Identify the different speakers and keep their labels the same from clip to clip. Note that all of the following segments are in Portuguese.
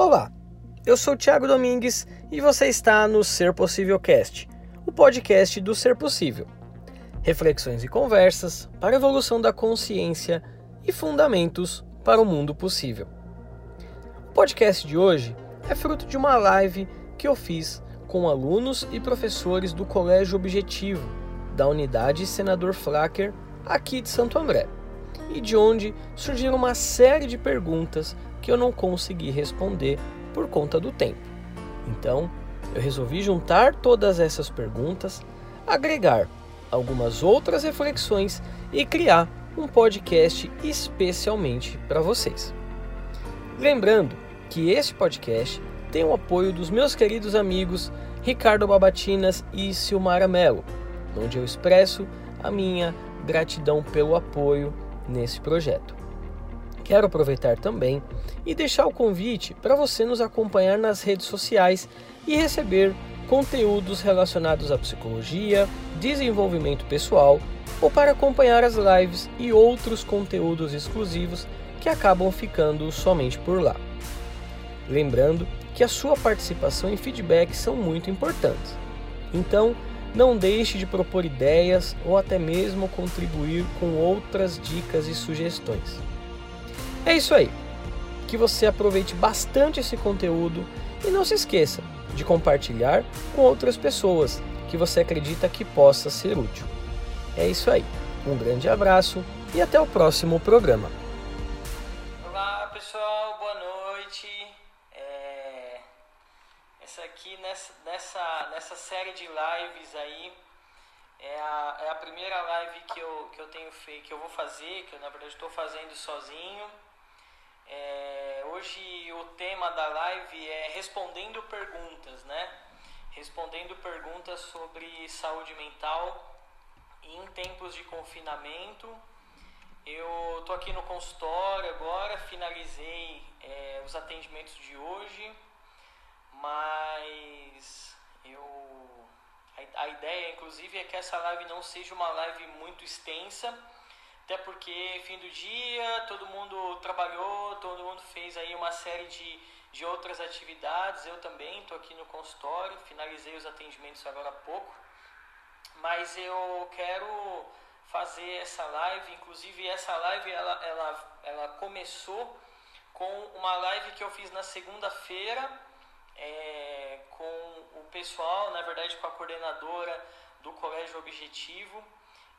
Speaker 1: Olá, eu sou Thiago Domingues e você está no Ser Possível Cast, o podcast do Ser Possível. Reflexões e conversas para a evolução da consciência e fundamentos para o mundo possível. O podcast de hoje é fruto de uma live que eu fiz com alunos e professores do Colégio Objetivo, da unidade Senador Flacker, aqui de Santo André, e de onde surgiram uma série de perguntas que eu não consegui responder por conta do tempo. Então, eu resolvi juntar todas essas perguntas, agregar algumas outras reflexões e criar um podcast especialmente para vocês. Lembrando que esse podcast tem o apoio dos meus queridos amigos Ricardo Babatinas e Silmara Mello, onde eu expresso a minha gratidão pelo apoio nesse projeto. Quero aproveitar também e deixar o convite para você nos acompanhar nas redes sociais e receber conteúdos relacionados à psicologia, desenvolvimento pessoal ou para acompanhar as lives e outros conteúdos exclusivos que acabam ficando somente por lá. Lembrando que a sua participação e feedback são muito importantes. Então, não deixe de propor ideias ou até mesmo contribuir com outras dicas e sugestões. É isso aí. Que você aproveite bastante esse conteúdo e não se esqueça de compartilhar com outras pessoas que você acredita que possa ser útil. É isso aí. Um grande abraço e até o próximo programa.
Speaker 2: Olá pessoal, boa noite. É... Essa aqui nessa, nessa, nessa série de lives aí é a, é a primeira live que eu, que eu tenho feito, que eu vou fazer, que eu na verdade estou fazendo sozinho. É, hoje o tema da live é respondendo perguntas, né? Respondendo perguntas sobre saúde mental em tempos de confinamento. Eu tô aqui no consultório agora, finalizei é, os atendimentos de hoje, mas eu a, a ideia, inclusive, é que essa live não seja uma live muito extensa até porque fim do dia, todo mundo trabalhou, todo mundo fez aí uma série de, de outras atividades. Eu também estou aqui no consultório, finalizei os atendimentos agora há pouco. Mas eu quero fazer essa live, inclusive essa live ela, ela, ela começou com uma live que eu fiz na segunda-feira é, com o pessoal, na verdade com a coordenadora do Colégio Objetivo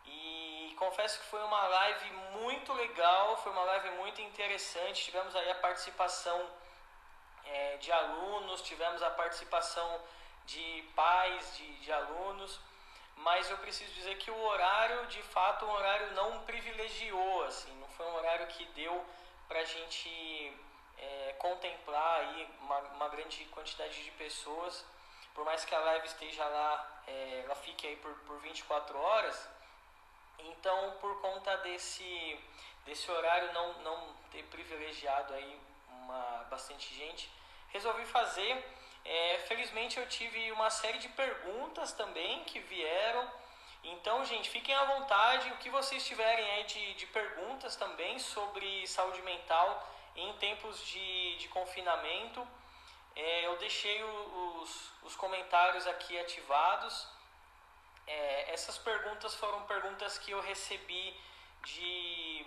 Speaker 2: e confesso que foi uma live muito legal, foi uma live muito interessante. Tivemos aí a participação é, de alunos, tivemos a participação de pais de, de alunos, mas eu preciso dizer que o horário, de fato, um horário não privilegiou, assim, não foi um horário que deu para a gente é, contemplar aí uma, uma, grande quantidade de pessoas. Por mais que a live esteja lá, é, ela fique aí por, por 24 horas, então, por conta desse, desse horário não, não ter privilegiado aí uma, bastante gente, resolvi fazer. É, felizmente eu tive uma série de perguntas também que vieram. Então, gente, fiquem à vontade. O que vocês tiverem aí de, de perguntas também sobre saúde mental em tempos de, de confinamento, é, eu deixei os, os comentários aqui ativados. É, essas perguntas foram perguntas que eu recebi de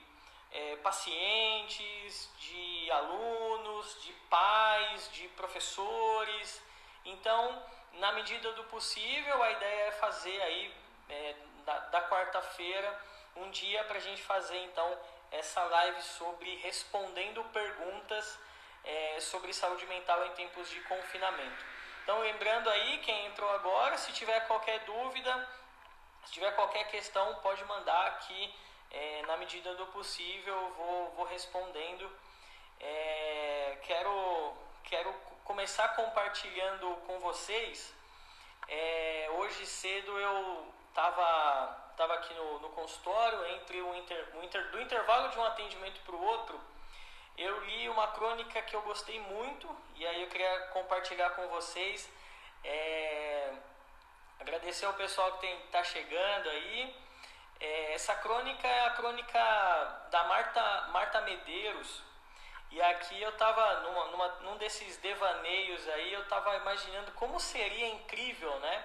Speaker 2: é, pacientes, de alunos, de pais, de professores. Então, na medida do possível, a ideia é fazer aí é, da, da quarta-feira um dia para a gente fazer então essa live sobre respondendo perguntas é, sobre saúde mental em tempos de confinamento. Então, lembrando aí, quem entrou agora, se tiver qualquer dúvida, se tiver qualquer questão, pode mandar aqui, é, na medida do possível, vou, vou respondendo. É, quero, quero começar compartilhando com vocês. É, hoje cedo eu estava tava aqui no, no consultório, entre o, inter, o inter, do intervalo de um atendimento para o outro, eu li uma crônica que eu gostei muito e aí eu queria compartilhar com vocês. É, agradecer ao pessoal que está chegando aí. É, essa crônica é a crônica da Marta, Marta Medeiros E aqui eu estava numa, numa, num desses devaneios aí, eu estava imaginando como seria incrível, né?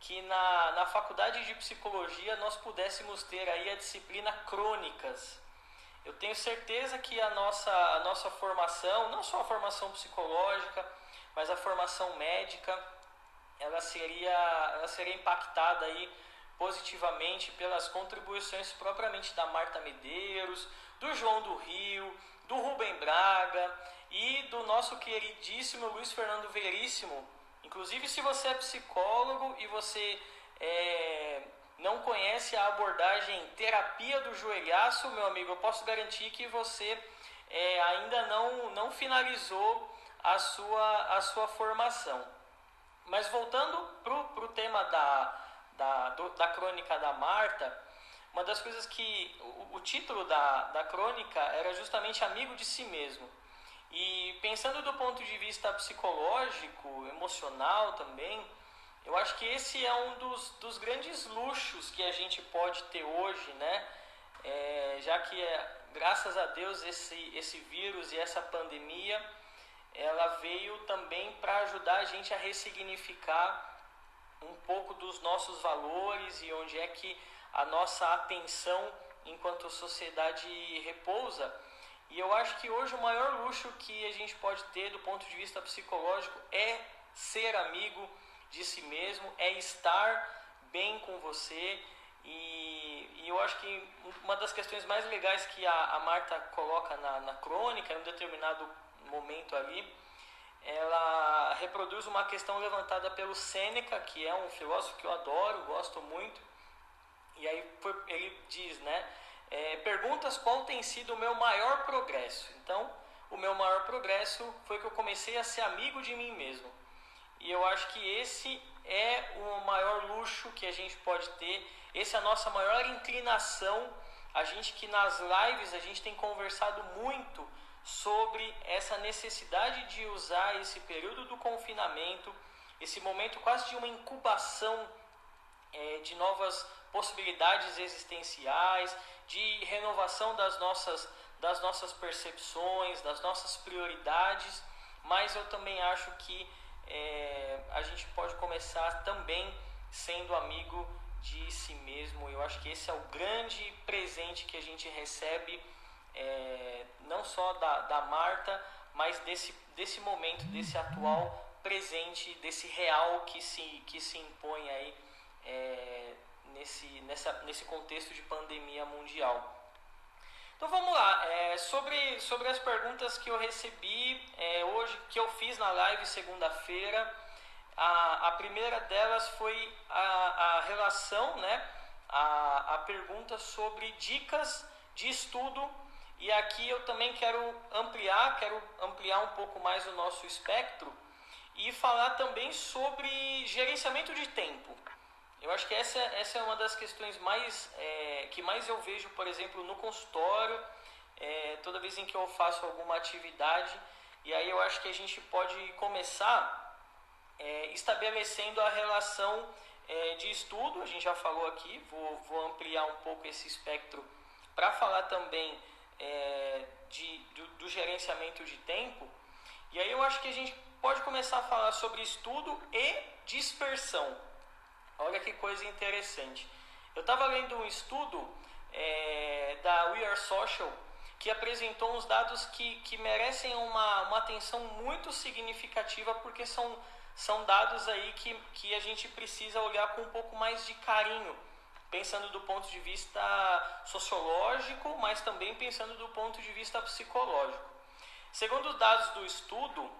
Speaker 2: Que na, na faculdade de psicologia nós pudéssemos ter aí a disciplina crônicas. Eu tenho certeza que a nossa, a nossa formação, não só a formação psicológica, mas a formação médica, ela seria, ela seria impactada aí positivamente pelas contribuições propriamente da Marta Medeiros, do João do Rio, do Rubem Braga e do nosso queridíssimo Luiz Fernando Veríssimo. Inclusive, se você é psicólogo e você é, não conhece a abordagem terapia do joelhaço, meu amigo, eu posso garantir que você é, ainda não, não finalizou a sua, a sua formação. Mas voltando para o tema da, da, do, da crônica da Marta, uma das coisas que o, o título da, da crônica era justamente amigo de si mesmo. E pensando do ponto de vista psicológico, emocional também, eu acho que esse é um dos, dos grandes luxos que a gente pode ter hoje, né? É, já que, é, graças a Deus, esse, esse vírus e essa pandemia, ela veio também para ajudar a gente a ressignificar um pouco dos nossos valores e onde é que a nossa atenção enquanto sociedade repousa. E eu acho que hoje o maior luxo que a gente pode ter do ponto de vista psicológico é ser amigo de si mesmo, é estar bem com você. E, e eu acho que uma das questões mais legais que a, a Marta coloca na, na crônica, em um determinado momento ali, ela reproduz uma questão levantada pelo Sêneca, que é um filósofo que eu adoro, gosto muito, e aí ele diz, né? É, perguntas qual tem sido o meu maior progresso. Então, o meu maior progresso foi que eu comecei a ser amigo de mim mesmo. E eu acho que esse é o maior luxo que a gente pode ter, essa é a nossa maior inclinação. A gente que nas lives a gente tem conversado muito sobre essa necessidade de usar esse período do confinamento, esse momento quase de uma incubação é, de novas possibilidades existenciais, de renovação das nossas, das nossas percepções, das nossas prioridades, mas eu também acho que é, a gente pode começar também sendo amigo de si mesmo. Eu acho que esse é o grande presente que a gente recebe, é, não só da, da Marta, mas desse, desse momento, desse atual presente, desse real que se, que se impõe aí é, nesse, nessa, nesse contexto de pandemia mundial. Então vamos lá, é, sobre, sobre as perguntas que eu recebi é, hoje, que eu fiz na live segunda-feira, a, a primeira delas foi a, a relação, né, a, a pergunta sobre dicas de estudo. E aqui eu também quero ampliar, quero ampliar um pouco mais o nosso espectro e falar também sobre gerenciamento de tempo. Eu acho que essa, essa é uma das questões mais é, que mais eu vejo, por exemplo, no consultório, é, toda vez em que eu faço alguma atividade. E aí eu acho que a gente pode começar é, estabelecendo a relação é, de estudo. A gente já falou aqui, vou, vou ampliar um pouco esse espectro para falar também é, de, do, do gerenciamento de tempo. E aí eu acho que a gente pode começar a falar sobre estudo e dispersão. Olha que coisa interessante. Eu estava lendo um estudo é, da We Are Social que apresentou uns dados que, que merecem uma, uma atenção muito significativa porque são, são dados aí que, que a gente precisa olhar com um pouco mais de carinho, pensando do ponto de vista sociológico, mas também pensando do ponto de vista psicológico. Segundo os dados do estudo,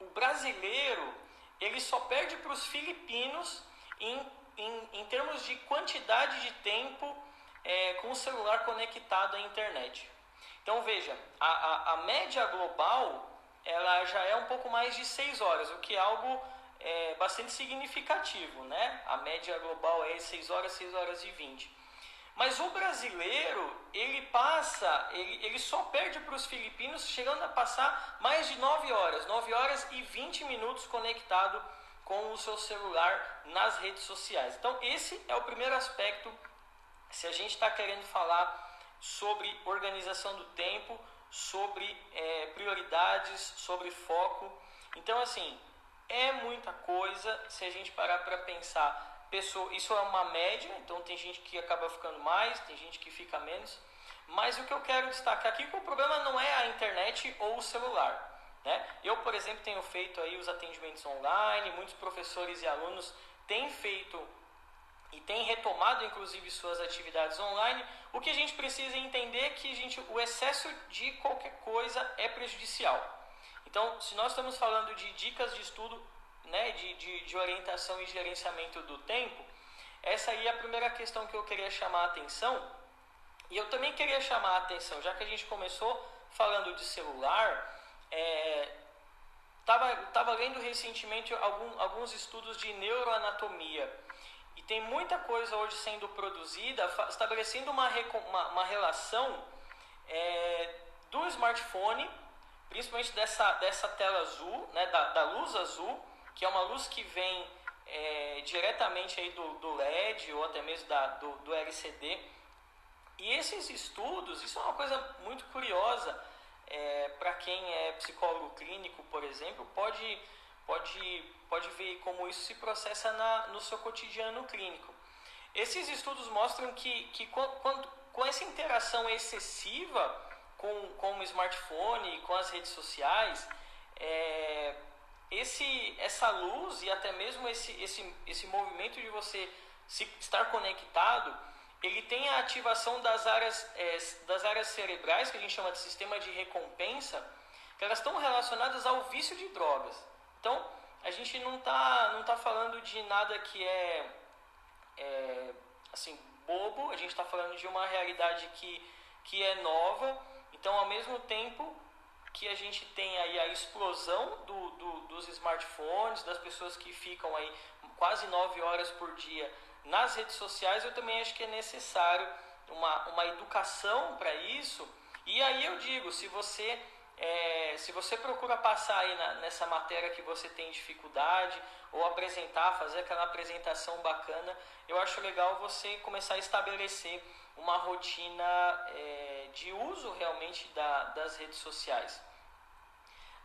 Speaker 2: o brasileiro ele só perde para os filipinos em, em, em termos de quantidade de tempo é, com o celular conectado à internet. Então veja, a, a, a, média global ela já é um pouco mais de 6 horas, o que é algo é, bastante significativo. Né? A média global é 6 horas, 6 horas e 20. Mas o brasileiro, ele passa, ele, ele só perde para os filipinos, chegando a passar mais de 9 horas, 9 horas e 20 minutos conectado com o seu celular nas redes sociais. Então, esse é o primeiro aspecto. Se a gente está querendo falar sobre organização do tempo, sobre é, prioridades, sobre foco. Então, assim, é muita coisa se a gente parar para pensar. Pessoa, isso é uma média, então tem gente que acaba ficando mais, tem gente que fica menos. Mas o que eu quero destacar aqui é que o problema não é a internet ou o celular. Né? Eu, por exemplo, tenho feito aí os atendimentos online, muitos professores e alunos têm feito e têm retomado inclusive suas atividades online. O que a gente precisa entender é que gente, o excesso de qualquer coisa é prejudicial. Então, se nós estamos falando de dicas de estudo, né, de, de, de orientação e gerenciamento do tempo, essa aí é a primeira questão que eu queria chamar a atenção. E eu também queria chamar a atenção, já que a gente começou falando de celular, é, tava, tava lendo recentemente algum, alguns estudos de neuroanatomia e tem muita coisa hoje sendo produzida estabelecendo uma, uma, uma relação é, do smartphone, principalmente dessa, dessa tela azul, né, da, da luz azul, que é uma luz que vem é, diretamente aí do, do LED ou até mesmo da, do, do LCD. E esses estudos, isso é uma coisa muito curiosa, é, para quem é psicólogo clínico, por exemplo, pode, pode, pode ver como isso se processa na, no seu cotidiano clínico. Esses estudos mostram que, que quando, com essa interação excessiva com, com o smartphone e com as redes sociais, é, esse, essa luz e até mesmo esse, esse, esse movimento de você se, estar conectado ele tem a ativação das áreas, é, das áreas cerebrais, que a gente chama de sistema de recompensa, que elas estão relacionadas ao vício de drogas. Então, a gente não está não tá falando de nada que é, é assim, bobo, a gente está falando de uma realidade que, que é nova. Então, ao mesmo tempo que a gente tem aí a explosão do, do, dos smartphones, das pessoas que ficam aí quase nove horas por dia nas redes sociais, eu também acho que é necessário uma, uma educação para isso. E aí eu digo, se você é, se você procura passar aí na, nessa matéria que você tem dificuldade ou apresentar, fazer aquela apresentação bacana, eu acho legal você começar a estabelecer uma rotina é, de uso realmente da, das redes sociais.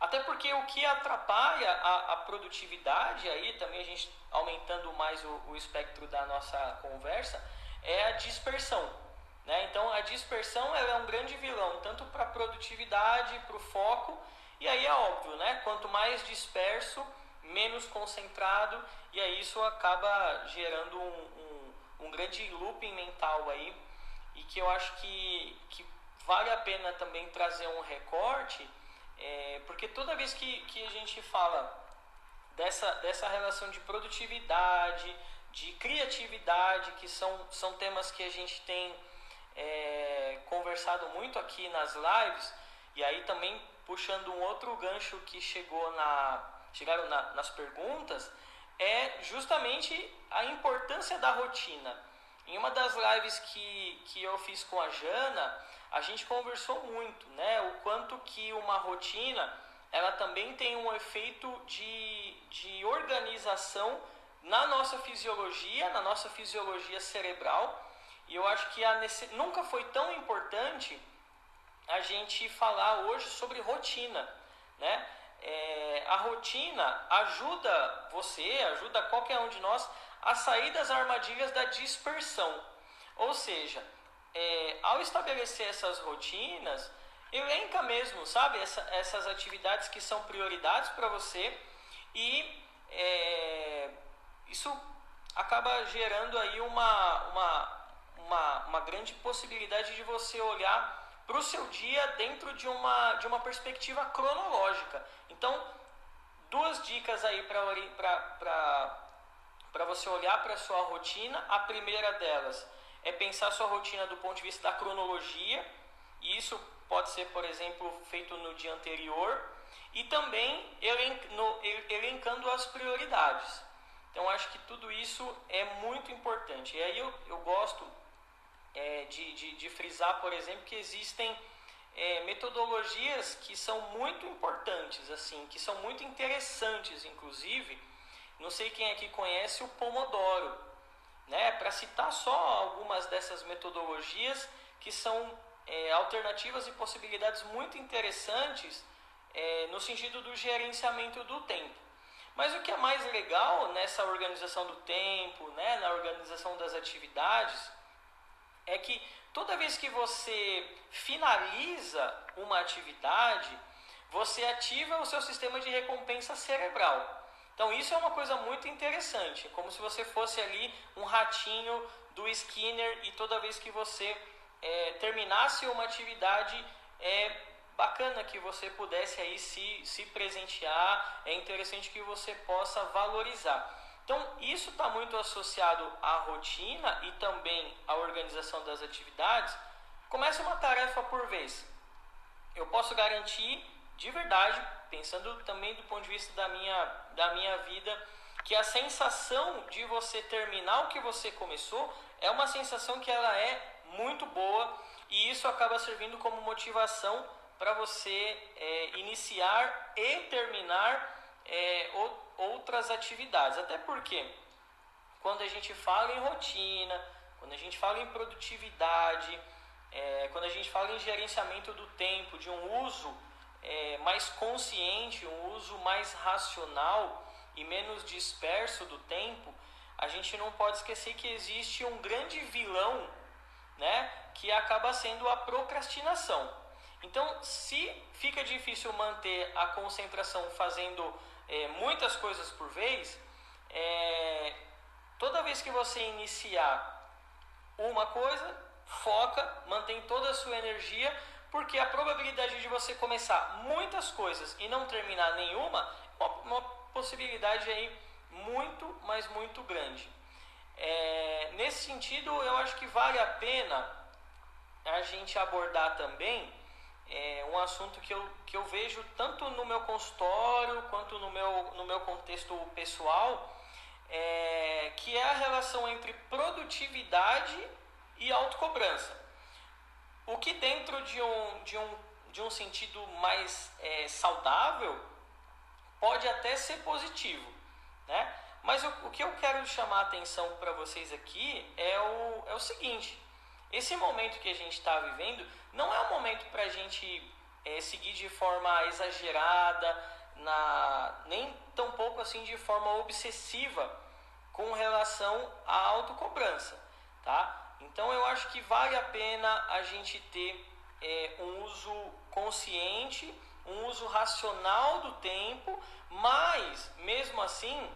Speaker 2: Até porque o que atrapalha a, a produtividade, aí também a gente aumentando mais o, o espectro da nossa conversa, é a dispersão. Né? Então a dispersão é um grande vilão, tanto para a produtividade, para o foco, e aí é óbvio, né? quanto mais disperso, menos concentrado, e aí isso acaba gerando um, um, um grande looping mental aí, e que eu acho que, que vale a pena também trazer um recorte é, porque toda vez que, que a gente fala dessa, dessa relação de produtividade, de criatividade, que são, são temas que a gente tem é, conversado muito aqui nas lives, e aí também puxando um outro gancho que chegou na, chegaram na, nas perguntas, é justamente a importância da rotina. Em uma das lives que, que eu fiz com a Jana, a gente conversou muito, né? O quanto que uma rotina ela também tem um efeito de, de organização na nossa fisiologia, na nossa fisiologia cerebral. E eu acho que a nunca foi tão importante a gente falar hoje sobre rotina, né? É, a rotina ajuda você, ajuda qualquer um de nós a sair das armadilhas da dispersão. Ou seja, é, ao estabelecer essas rotinas, elenca mesmo, sabe, Essa, essas atividades que são prioridades para você e é, isso acaba gerando aí uma, uma, uma, uma grande possibilidade de você olhar para o seu dia dentro de uma, de uma perspectiva cronológica. Então, duas dicas aí para você olhar para a sua rotina. A primeira delas é pensar sua rotina do ponto de vista da cronologia, e isso pode ser, por exemplo, feito no dia anterior, e também elencando as prioridades. Então, acho que tudo isso é muito importante. E aí eu, eu gosto é, de, de, de, frisar, por exemplo, que existem é, metodologias que são muito importantes, assim, que são muito interessantes, inclusive. Não sei quem aqui conhece o Pomodoro. Né? Para citar só algumas dessas metodologias que são é, alternativas e possibilidades muito interessantes é, no sentido do gerenciamento do tempo. Mas o que é mais legal nessa organização do tempo, né, na organização das atividades, é que toda vez que você finaliza uma atividade, você ativa o seu sistema de recompensa cerebral. Então isso é uma coisa muito interessante, como se você fosse ali um ratinho do Skinner e toda vez que você é, terminasse uma atividade, é bacana que você pudesse aí se, se presentear, é interessante que você possa valorizar. Então, isso está muito associado à rotina e também à organização das atividades. Começa uma tarefa por vez. Eu posso garantir, de verdade, pensando também do ponto de vista da minha, da minha vida, que a sensação de você terminar o que você começou é uma sensação que ela é muito boa e isso acaba servindo como motivação para você é, iniciar e terminar é, outras atividades. Até porque quando a gente fala em rotina, quando a gente fala em produtividade, é, quando a gente fala em gerenciamento do tempo, de um uso é, mais consciente, um uso mais racional e menos disperso do tempo, a gente não pode esquecer que existe um grande vilão, né, que acaba sendo a procrastinação. Então, se fica difícil manter a concentração fazendo é, muitas coisas por vez, é, toda vez que você iniciar uma coisa, foca, mantém toda a sua energia, porque a probabilidade de você começar muitas coisas e não terminar nenhuma é uma, possibilidade aí muito, mas muito grande. É, nesse sentido, eu acho que vale a pena a gente abordar também é um assunto que eu, que eu vejo tanto no meu consultório quanto no meu, no meu contexto pessoal, é, que é a relação entre produtividade e autocobrança. O que dentro de um, de um, de um sentido mais é, saudável pode até ser positivo, né? Mas o, o que eu quero chamar a atenção para vocês aqui é o, é o seguinte: esse momento que a gente está vivendo não é um momento para a gente é, seguir de forma exagerada, na, nem tampouco assim de forma obsessiva com relação à autocobrança, tá? Então eu acho que vale a pena a gente ter é, um uso consciente, um uso racional do tempo, mas mesmo assim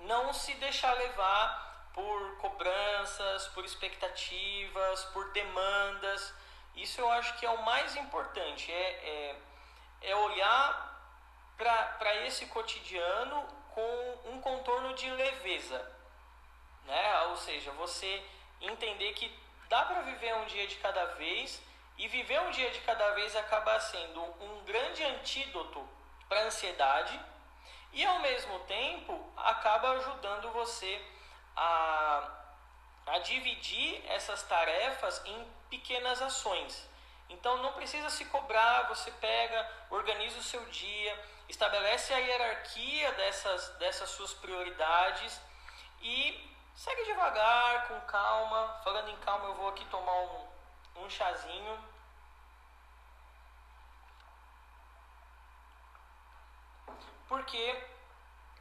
Speaker 2: não se deixar levar por cobranças, por expectativas, por demandas. Isso eu acho que é o mais importante, é, é, é olhar para esse cotidiano com um contorno de leveza. Né? Ou seja, você entender que dá para viver um dia de cada vez e viver um dia de cada vez acaba sendo um grande antídoto para ansiedade e ao mesmo tempo acaba ajudando você a, a dividir essas tarefas em pequenas ações. Então não precisa se cobrar, você pega, organiza o seu dia, estabelece a hierarquia dessas, dessas suas prioridades e segue devagar, com calma. Falando em calma, eu vou aqui tomar um, um chazinho. Porque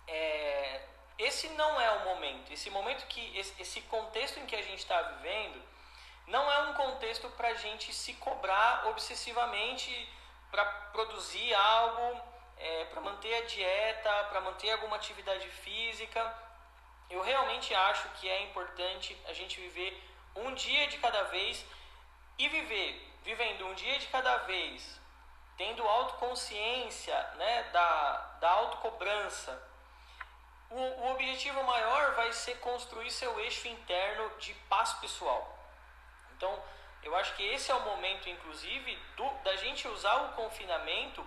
Speaker 2: é, esse não é o momento. Esse momento que esse contexto em que a gente está vivendo não é um contexto para a gente se cobrar obsessivamente para produzir algo, é, para manter a dieta, para manter alguma atividade física. Eu realmente acho que é importante a gente viver um dia de cada vez e viver, vivendo um dia de cada vez, tendo autoconsciência né, da, da autocobrança, o, o objetivo maior vai ser construir seu eixo interno de paz pessoal. Então, eu acho que esse é o momento, inclusive, do, da gente usar o confinamento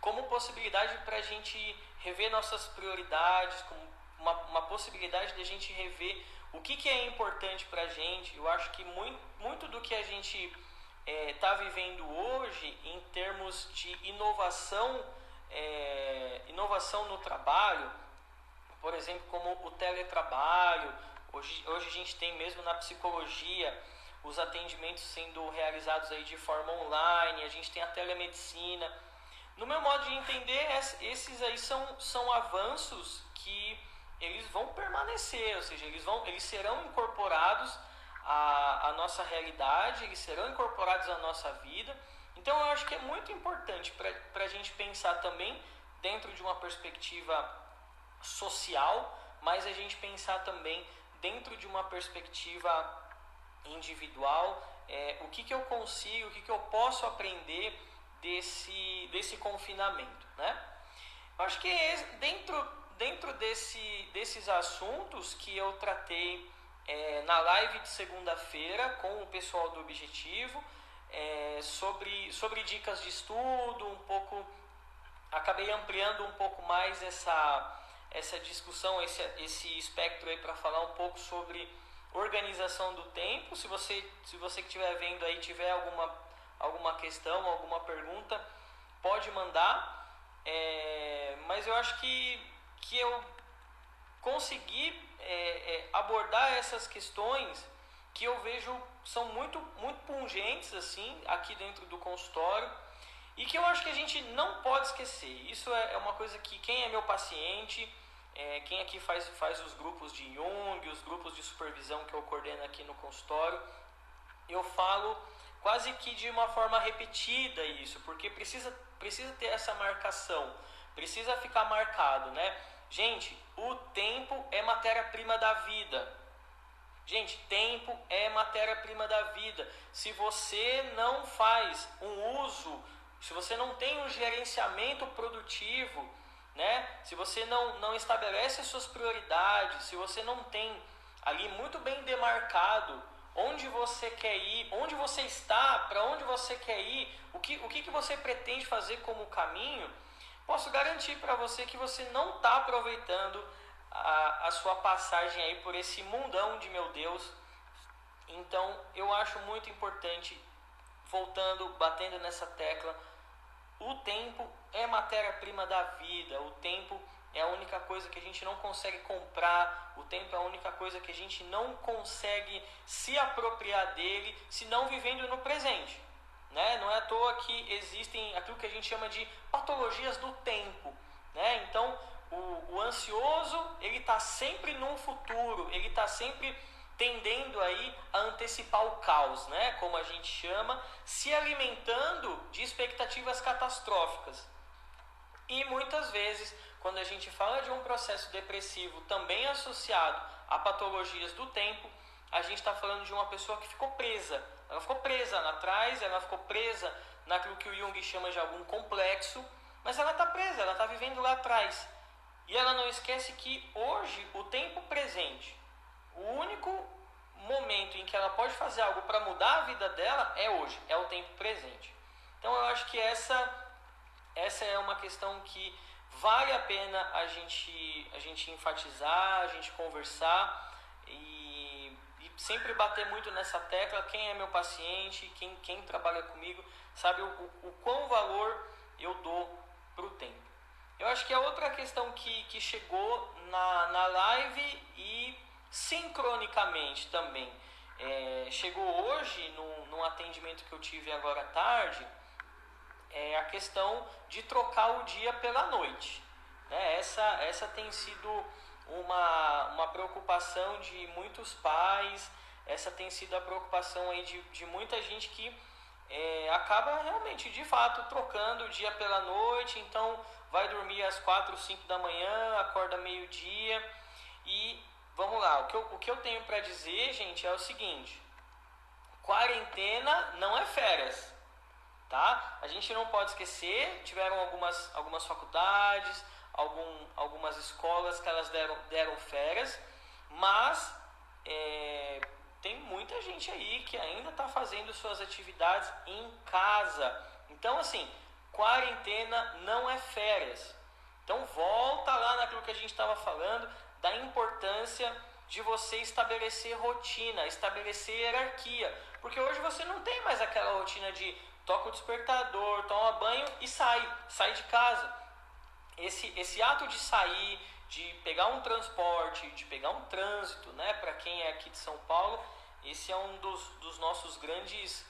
Speaker 2: como possibilidade para a gente rever nossas prioridades, como uma, uma possibilidade de a gente rever o que, que é importante para a gente. Eu acho que muito, muito do que a gente está é, vivendo hoje em termos de inovação, é, inovação no trabalho, por exemplo, como o teletrabalho. Hoje, hoje a gente tem mesmo na psicologia os atendimentos sendo realizados aí de forma online, a gente tem a telemedicina. No meu modo de entender, esses aí são, são avanços que eles vão permanecer, ou seja, eles, vão, eles serão incorporados à, à nossa realidade, eles serão incorporados à nossa vida. Então eu acho que é muito importante para a gente pensar também dentro de uma perspectiva social, mas a gente pensar também dentro de uma perspectiva individual, é, o que, que eu consigo, o que, que eu posso aprender desse, desse confinamento, né? Eu acho que é dentro, dentro desse, desses assuntos que eu tratei é, na live de segunda-feira com o pessoal do Objetivo, é, sobre, sobre dicas de estudo, um pouco acabei ampliando um pouco mais essa, essa discussão, esse, esse espectro aí para falar um pouco sobre organização do tempo. Se você, se você que estiver vendo aí tiver alguma, alguma questão, alguma pergunta, pode mandar. É, mas eu acho que, que eu consegui é, é, abordar essas questões que eu vejo são muito, muito pungentes assim aqui dentro do consultório e que eu acho que a gente não pode esquecer. Isso é, é uma coisa que quem é meu paciente, é, quem aqui faz, faz os grupos de Jung, os grupos de supervisão que eu coordeno aqui no consultório, eu falo quase que de uma forma repetida isso, porque precisa, precisa ter essa marcação, precisa ficar marcado, né? Gente, o tempo é matéria-prima da vida. Gente, tempo é matéria-prima da vida. Se você não faz um uso, se você não tem um gerenciamento produtivo, né? Se você não, não estabelece as suas prioridades, se você não tem ali muito bem demarcado onde você quer ir, onde você está, para onde você quer ir, o que, o que, que você pretende fazer como caminho, posso garantir para você que você não está aproveitando a, a sua passagem aí por esse mundão de meu Deus. Então eu acho muito importante, voltando, batendo nessa tecla, o tempo é matéria-prima da vida, o tempo é a única coisa que a gente não consegue comprar, o tempo é a única coisa que a gente não consegue se apropriar dele se não vivendo no presente. Né? Não é à toa que existem aquilo que a gente chama de patologias do tempo. Né? Então, o, o ansioso ele está sempre num futuro, ele está sempre tendendo aí a antecipar o caos, né? Como a gente chama, se alimentando de expectativas catastróficas. E muitas vezes, quando a gente fala de um processo depressivo também associado a patologias do tempo, a gente está falando de uma pessoa que ficou presa. Ela ficou presa lá atrás, ela ficou presa naquilo que o Jung chama de algum complexo, mas ela está presa, ela está vivendo lá atrás. E ela não esquece que hoje, o tempo presente, o único momento em que ela pode fazer algo para mudar a vida dela é hoje, é o tempo presente. Então eu acho que essa essa é uma questão que vale a pena a gente a gente enfatizar, a gente conversar sempre bater muito nessa tecla. Quem é meu paciente, quem quem trabalha comigo, sabe o, o, o quão valor eu dou para o tempo. Eu acho que a outra questão que, que chegou na, na live e sincronicamente também é, chegou hoje num, num atendimento que eu tive agora à tarde é a questão de trocar o dia pela noite. Né? Essa, essa tem sido uma, uma preocupação de muitos pais, essa tem sido a preocupação aí de, de muita gente que é, acaba realmente, de fato, trocando o dia pela noite, então vai dormir às 4, 5 da manhã, acorda meio-dia e vamos lá, o que eu, o que eu tenho para dizer, gente, é o seguinte: quarentena não é férias, tá? A gente não pode esquecer, tiveram algumas, algumas faculdades, algum, algumas escolas que elas deram, deram férias, mas é, tem muita gente aí que ainda está fazendo suas atividades em casa. Então, assim, quarentena não é férias. Então, volta lá naquilo que a gente estava falando da importância de você estabelecer rotina, estabelecer hierarquia. Porque hoje você não tem mais aquela rotina de toca o despertador, toma banho e sai, sai de casa. Esse, esse ato de sair, de pegar um transporte, de pegar um trânsito, né, para quem é aqui de São Paulo, Esse é um dos, dos nossos grandes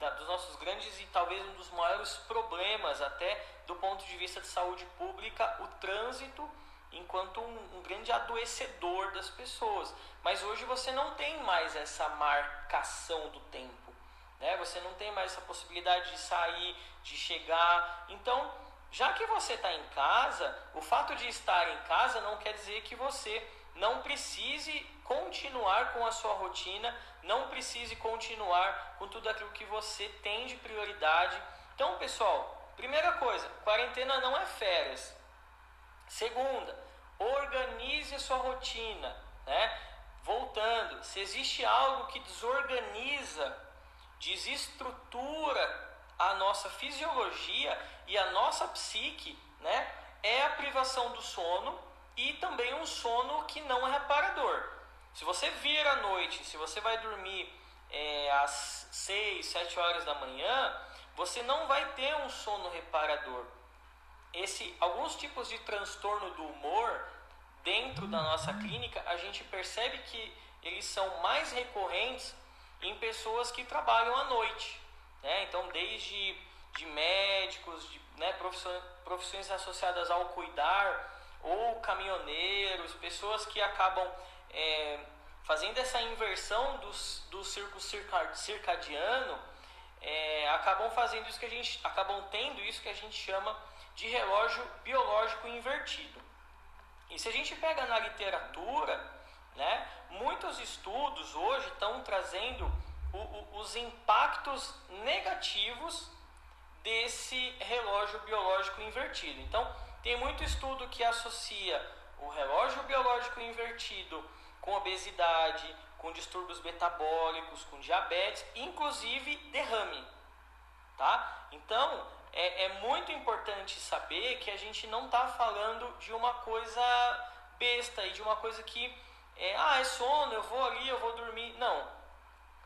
Speaker 2: da, dos nossos grandes e talvez um dos maiores problemas até do ponto de vista de saúde pública, o trânsito enquanto um, um, grande adoecedor das pessoas. Mas hoje você não tem mais essa marcação do tempo, né? Você não tem mais essa possibilidade de sair, de chegar. Então, já que você está em casa, o fato de estar em casa não quer dizer que você não precise continuar com a sua rotina, não precise continuar com tudo aquilo que você tem de prioridade. Então, pessoal, primeira coisa, quarentena não é férias. Segunda, organize a sua rotina, né? Voltando, se existe algo que desorganiza, desestrutura a nossa fisiologia e a nossa psique, né? É a privação do sono e também um sono que não é reparador. Se você vir à noite, se você vai dormir é, às 6, 7 horas da manhã, você não vai ter um sono reparador. Esse, alguns tipos de transtorno do humor dentro da nossa clínica, a gente percebe que eles são mais recorrentes em pessoas que trabalham à noite. Né? Então, desde de médicos, de né, profissões, profissões associadas ao cuidar, ou caminhoneiros, pessoas que acabam é, fazendo essa inversão do, do círculo circadiano, é, acabam fazendo isso que a gente acabam tendo isso que a gente chama de relógio biológico invertido. E se a gente pega na literatura, né, muitos estudos hoje estão trazendo o, o, os impactos negativos desse relógio biológico invertido. Então, tem muito estudo que associa o relógio biológico invertido com obesidade, com distúrbios metabólicos, com diabetes, inclusive derrame. Tá? Então, é, é muito importante saber que a gente não está falando de uma coisa besta e de uma coisa que é, ah, é sono, eu vou ali, eu vou dormir. Não.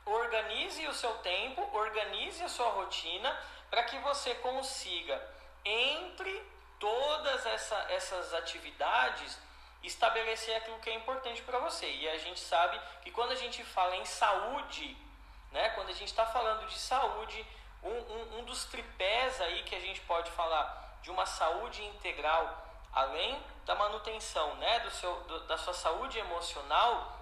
Speaker 2: Organize o seu tempo, organize a sua rotina para que você consiga, entre todas essa, essas atividades, estabelecer aquilo que é importante para você. E a gente sabe que quando a gente fala em saúde, né, quando a gente está falando de saúde, um, um, um dos tripés aí que a gente pode falar de uma saúde integral, além da manutenção né, do seu, do, da sua saúde emocional,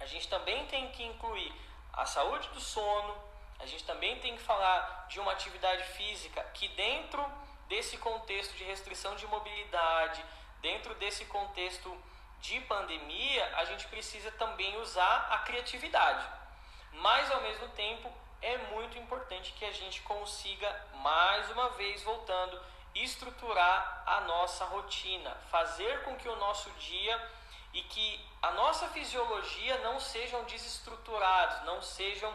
Speaker 2: a gente também tem que incluir a saúde do sono, a gente também tem que falar de uma atividade física que dentro desse contexto de restrição de mobilidade, dentro desse contexto de pandemia, a gente precisa também usar a criatividade. Mas ao mesmo tempo, é muito importante que a gente consiga, mais uma vez voltando, estruturar a nossa rotina, fazer com que o nosso dia e que a nossa fisiologia não sejam desestruturados, não sejam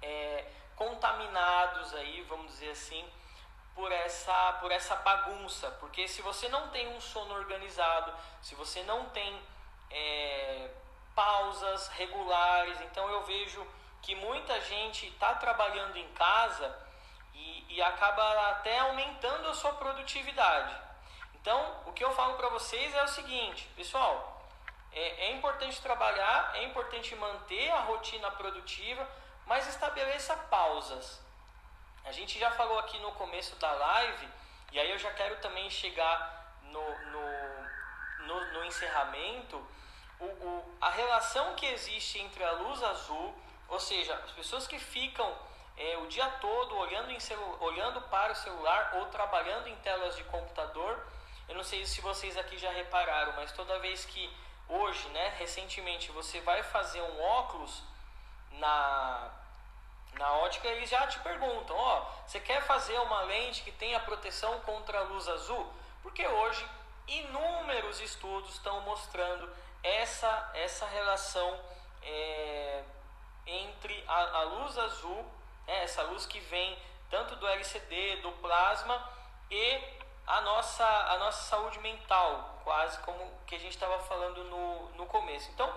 Speaker 2: é, contaminados aí, vamos dizer assim, por essa, por essa bagunça. Porque se você não tem um sono organizado, se você não tem é, pausas regulares, então eu vejo que muita gente está trabalhando em casa e, e acaba até aumentando a sua produtividade. Então, o que eu falo para vocês é o seguinte, pessoal, é, é importante trabalhar, é importante manter a rotina produtiva, mas estabeleça pausas. A gente já falou aqui no começo da live, e aí eu já quero também chegar no, no, no, no encerramento, o, o, a relação que existe entre a luz azul, ou seja, as pessoas que ficam é, o dia todo olhando, em olhando para o celular ou trabalhando em telas de computador. Eu não sei se vocês aqui já repararam, mas toda vez que hoje, né, recentemente, você vai fazer um óculos na na ótica eles já te perguntam, ó, oh, você quer fazer uma lente que tenha proteção contra a luz azul? Porque hoje inúmeros estudos estão mostrando essa, essa relação é, entre a, a, luz azul, né, essa luz que vem tanto do LCD, do plasma e a nossa, a nossa saúde mental, quase como que a gente estava falando no, no começo. Então,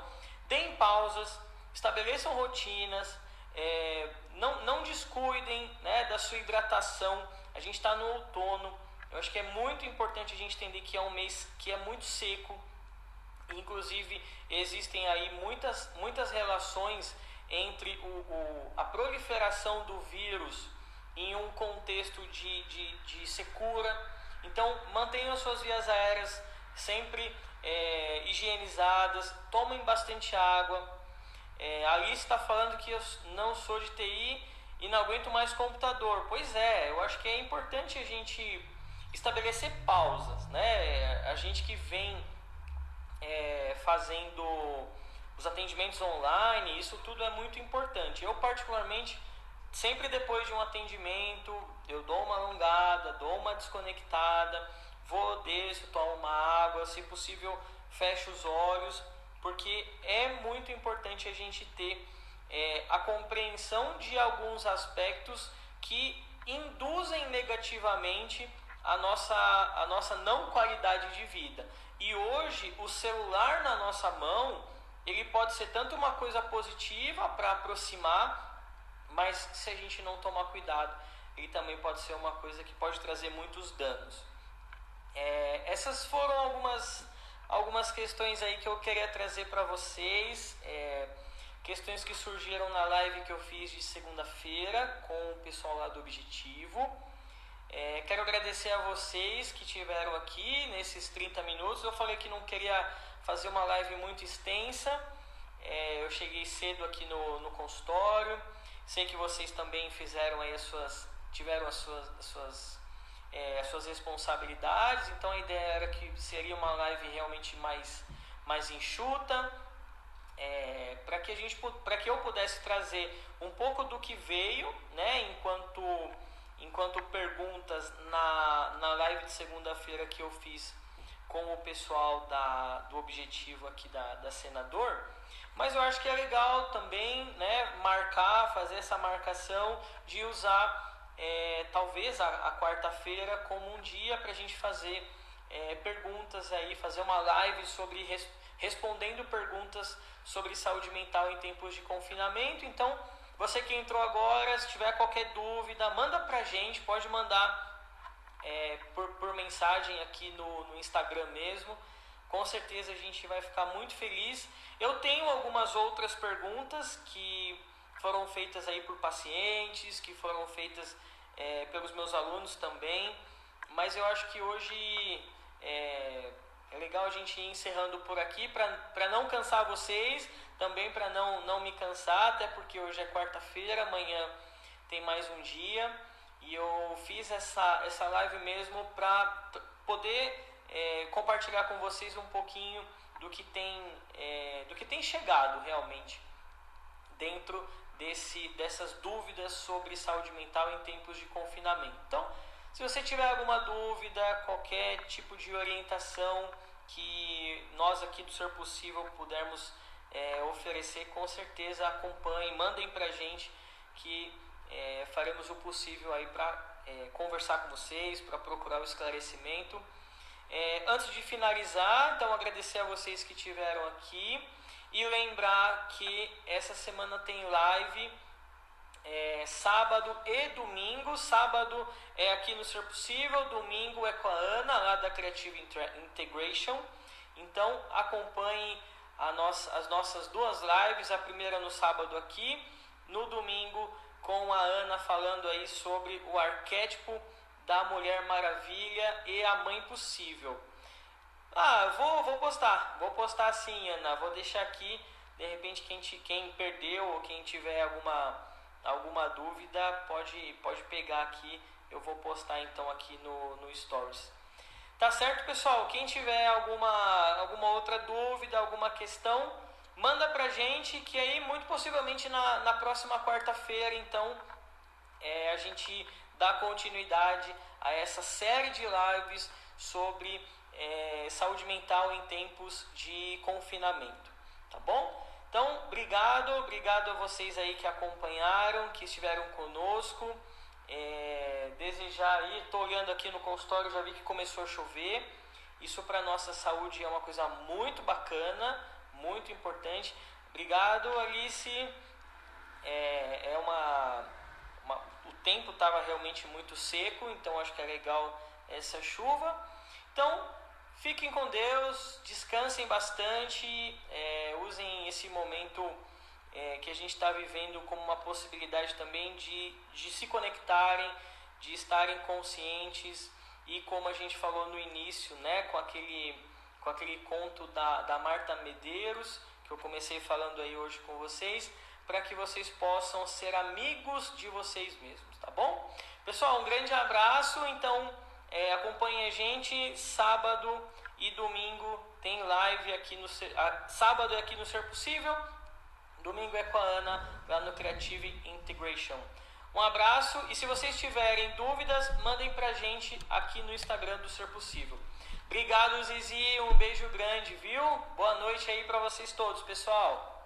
Speaker 2: deem pausas, estabeleçam rotinas, é, não, não descuidem né, da sua hidratação. A gente está no outono. Eu acho que é muito importante a gente entender que é um mês que é muito seco. Inclusive, existem aí muitas, muitas relações entre o, o, a proliferação do vírus em um contexto de, de, de secura. Então, mantenham as suas vias aéreas sempre é, higienizadas, tomem bastante água. É, Alice está falando que eu não sou de TI e não aguento mais computador. Pois é, eu acho que é importante a gente estabelecer pausas, né? A gente que vem é, fazendo os atendimentos online, isso tudo é muito importante. Eu particularmente sempre depois de um atendimento eu dou uma alongada, dou uma desconectada, vou desço, tomo uma água, se possível fecho os olhos, porque é muito importante a gente ter é, a compreensão de alguns aspectos que induzem negativamente a nossa, a nossa não qualidade de vida. E hoje o celular na nossa mão, ele pode ser tanto uma coisa positiva para aproximar, mas se a gente não tomar cuidado, ele também pode ser uma coisa que pode trazer muitos danos. É, essas foram algumas, algumas questões aí que eu queria trazer para vocês. É, questões que surgiram na live que eu fiz de segunda-feira com o pessoal lá do Objetivo. É, quero agradecer a vocês que tiveram aqui nesses 30 minutos. Eu falei que não queria fazer uma live muito extensa. É, eu cheguei cedo aqui no, no consultório. Sei que vocês também fizeram aí as suas, tiveram as suas, as suas, é, as suas responsabilidades. Então a ideia era que seria uma live realmente mais, mais enxuta é, para que a gente para que eu pudesse trazer um pouco do que veio né enquanto enquanto perguntas na, na live de segunda-feira que eu fiz com o pessoal da, do objetivo aqui da, da senador mas eu acho que é legal também né marcar fazer essa marcação de usar é, talvez a, a quarta-feira como um dia para a gente fazer é, perguntas aí fazer uma live sobre res, respondendo perguntas sobre saúde mental em tempos de confinamento. Então, você que entrou agora, se tiver qualquer dúvida, manda pra gente, pode mandar é, por, por mensagem aqui no, no Instagram mesmo. Com certeza a gente vai ficar muito feliz. Eu tenho algumas outras perguntas que foram feitas aí por pacientes, que foram feitas é, pelos meus alunos também, mas eu acho que hoje é, é legal a gente ir encerrando por aqui para não cansar vocês, também para não, não me cansar, até porque hoje é quarta-feira, amanhã tem mais um dia. E eu fiz essa, essa live mesmo para poder é, compartilhar com vocês um pouquinho do que tem, é, do que tem chegado realmente dentro desse, dessas dúvidas sobre saúde mental em tempos de confinamento. Então, se você tiver alguma dúvida, qualquer tipo de orientação que nós aqui do Ser Possível pudermos é, oferecer, com certeza acompanhem, mandem para a gente que é, faremos o possível aí para é, conversar com vocês, para procurar o esclarecimento. É, antes de finalizar, então agradecer a vocês que tiveram aqui e lembrar que essa semana tem live é, sábado e domingo. Sábado é aqui no Ser Possível, domingo é com a Ana, lá da Creative Integration. Então acompanhe nossa, as nossas duas lives, a primeira no sábado aqui, no domingo com a Ana falando aí sobre o arquétipo da Mulher Maravilha e a Mãe Possível. Ah, vou, vou postar, vou postar sim, Ana. Vou deixar aqui, de repente quem, te, quem perdeu ou quem tiver alguma alguma dúvida, pode, pode pegar aqui. Eu vou postar então aqui no, no Stories. Tá certo, pessoal? Quem tiver alguma, alguma outra dúvida, alguma questão, manda pra gente que aí muito possivelmente na, na próxima quarta-feira, então, é, a gente dá continuidade a essa série de lives sobre é, saúde mental em tempos de confinamento, tá bom? Então, obrigado, obrigado a vocês aí que acompanharam, que estiveram conosco. É, desejar aí, estou olhando aqui no consultório, já vi que começou a chover. Isso para nossa saúde é uma coisa muito bacana, muito importante. Obrigado, Alice. É, é uma, uma o tempo estava realmente muito seco, então acho que é legal essa chuva. Então, Fiquem com Deus, descansem bastante, é, usem esse momento é, que a gente está vivendo como uma possibilidade também de, de se conectarem, de estarem conscientes e como a gente falou no início, né, com aquele, com aquele conto da, da Marta Medeiros, que eu comecei falando aí hoje com vocês, para que vocês possam ser amigos de vocês mesmos, tá bom? Pessoal, um grande abraço, então é, acompanhe a gente sábado e domingo tem live aqui no sábado é aqui no Ser Possível, domingo é com a Ana lá no Creative Integration. Um abraço e se vocês tiverem dúvidas, mandem pra gente aqui no Instagram do Ser Possível. Obrigado, Zizi. Um beijo grande, viu? Boa noite aí para vocês todos, pessoal.